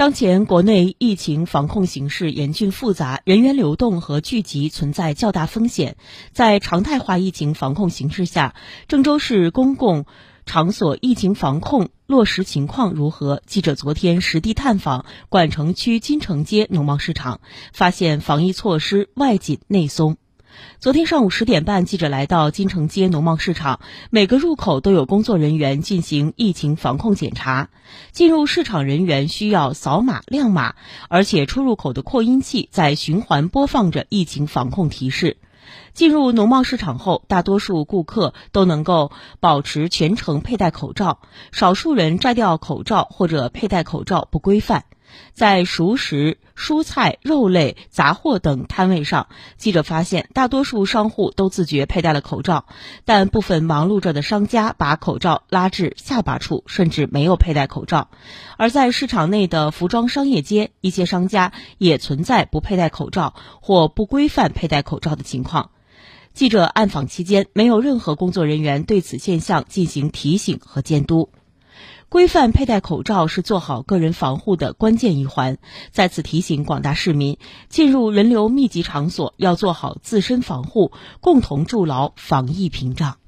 当前国内疫情防控形势严峻复杂，人员流动和聚集存在较大风险。在常态化疫情防控形势下，郑州市公共场所疫情防控落实情况如何？记者昨天实地探访管城区金城街农贸市场，发现防疫措施外紧内松。昨天上午十点半，记者来到金城街农贸市场，每个入口都有工作人员进行疫情防控检查。进入市场人员需要扫码亮码，而且出入口的扩音器在循环播放着疫情防控提示。进入农贸市场后，大多数顾客都能够保持全程佩戴口罩，少数人摘掉口罩或者佩戴口罩不规范。在熟食、蔬菜、肉类、杂货等摊位上，记者发现大多数商户都自觉佩戴了口罩，但部分忙碌着的商家把口罩拉至下巴处，甚至没有佩戴口罩。而在市场内的服装商业街，一些商家也存在不佩戴口罩或不规范佩戴口罩的情况。记者暗访期间，没有任何工作人员对此现象进行提醒和监督。规范佩戴口罩是做好个人防护的关键一环。再次提醒广大市民，进入人流密集场所要做好自身防护，共同筑牢防疫屏障。